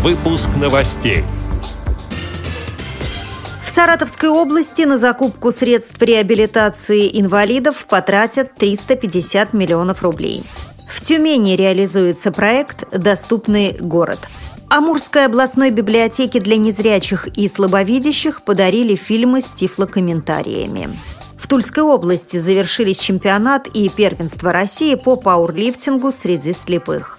Выпуск новостей. В Саратовской области на закупку средств реабилитации инвалидов потратят 350 миллионов рублей. В Тюмени реализуется проект «Доступный город». Амурской областной библиотеке для незрячих и слабовидящих подарили фильмы с тифлокомментариями. В Тульской области завершились чемпионат и первенство России по пауэрлифтингу среди слепых.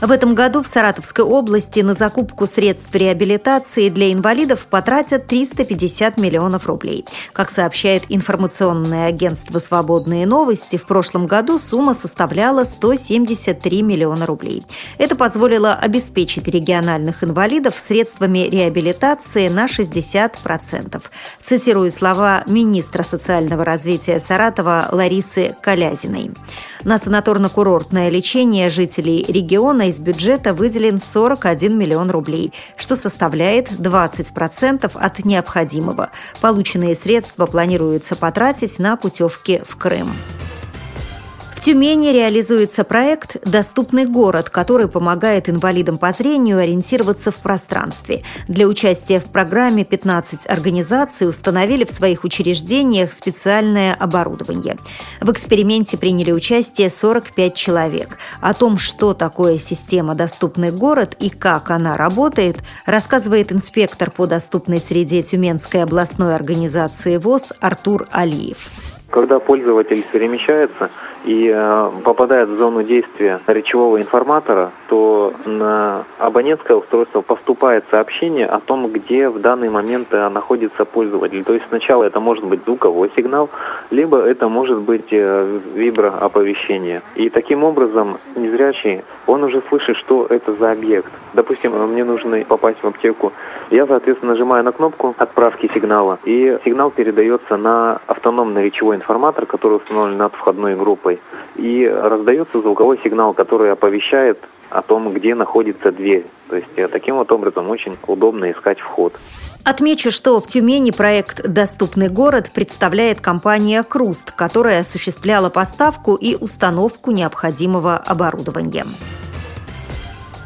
В этом году в Саратовской области на закупку средств реабилитации для инвалидов потратят 350 миллионов рублей. Как сообщает информационное агентство «Свободные новости», в прошлом году сумма составляла 173 миллиона рублей. Это позволило обеспечить региональных инвалидов средствами реабилитации на 60%. Цитирую слова министра социального развития Саратова Ларисы Колязиной. На санаторно-курортное лечение жителей региона из бюджета выделен 41 миллион рублей, что составляет 20% от необходимого. Полученные средства планируется потратить на путевки в Крым. В Тюмени реализуется проект «Доступный город», который помогает инвалидам по зрению ориентироваться в пространстве. Для участия в программе 15 организаций установили в своих учреждениях специальное оборудование. В эксперименте приняли участие 45 человек. О том, что такое система «Доступный город» и как она работает, рассказывает инспектор по доступной среде Тюменской областной организации ВОЗ Артур Алиев. Когда пользователь перемещается и э, попадает в зону действия речевого информатора, то на абонентское устройство поступает сообщение о том, где в данный момент э, находится пользователь. То есть сначала это может быть звуковой сигнал, либо это может быть э, виброоповещение. И таким образом незрячий, он уже слышит, что это за объект. Допустим, мне нужно попасть в аптеку. Я, соответственно, нажимаю на кнопку отправки сигнала, и сигнал передается на автономный речевой информатор, который установлен над входной группой. И раздается звуковой сигнал, который оповещает о том, где находится дверь. То есть э, таким вот образом очень удобно искать вход. Отмечу, что в Тюмени проект «Доступный город» представляет компания «Круст», которая осуществляла поставку и установку необходимого оборудования.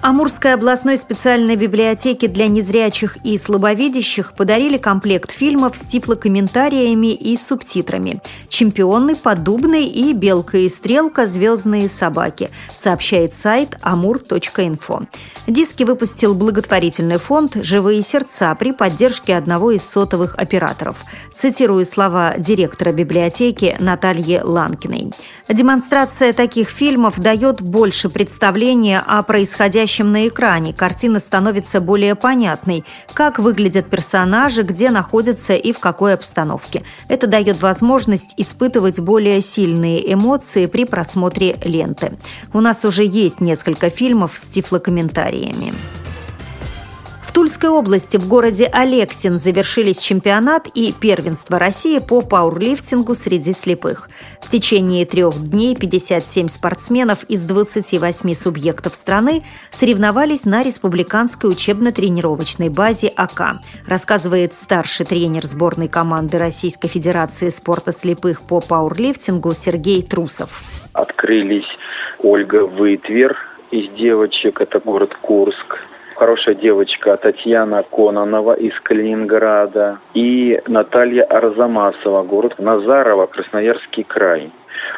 Амурской областной специальной библиотеке для незрячих и слабовидящих подарили комплект фильмов с тифлокомментариями и субтитрами «Чемпионы», «Поддубный» и «Белка и стрелка. Звездные собаки», сообщает сайт amur.info. Диски выпустил благотворительный фонд «Живые сердца» при поддержке одного из сотовых операторов. Цитирую слова директора библиотеки Натальи Ланкиной. Демонстрация таких фильмов дает больше представления о происходящем происходящем на экране. Картина становится более понятной, как выглядят персонажи, где находятся и в какой обстановке. Это дает возможность испытывать более сильные эмоции при просмотре ленты. У нас уже есть несколько фильмов с тифлокомментариями. Тульской области в городе Алексин завершились чемпионат и первенство России по пауэрлифтингу среди слепых. В течение трех дней 57 спортсменов из 28 субъектов страны соревновались на республиканской учебно-тренировочной базе АК, рассказывает старший тренер сборной команды Российской Федерации спорта слепых по пауэрлифтингу Сергей Трусов. Открылись Ольга Вытвер из девочек, это город Курск, хорошая девочка Татьяна Кононова из Калининграда и Наталья Арзамасова, город Назарова, Красноярский край.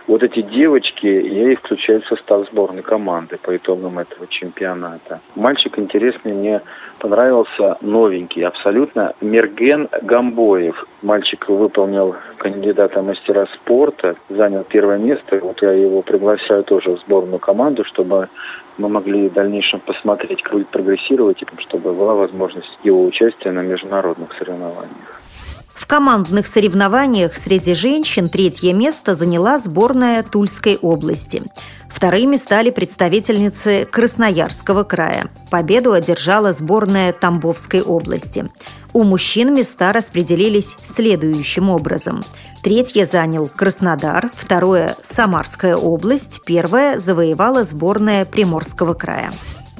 Вот эти девочки, я их включаю в состав сборной команды по итогам этого чемпионата. Мальчик интересный, мне понравился, новенький абсолютно, Мерген Гамбоев. Мальчик выполнил кандидата мастера спорта, занял первое место. Вот я его приглашаю тоже в сборную команду, чтобы мы могли в дальнейшем посмотреть, как будет прогрессировать, чтобы была возможность его участия на международных соревнованиях. В командных соревнованиях среди женщин третье место заняла сборная Тульской области. Вторыми стали представительницы Красноярского края. Победу одержала сборная Тамбовской области. У мужчин места распределились следующим образом. Третье занял Краснодар, второе – Самарская область, первое завоевала сборная Приморского края.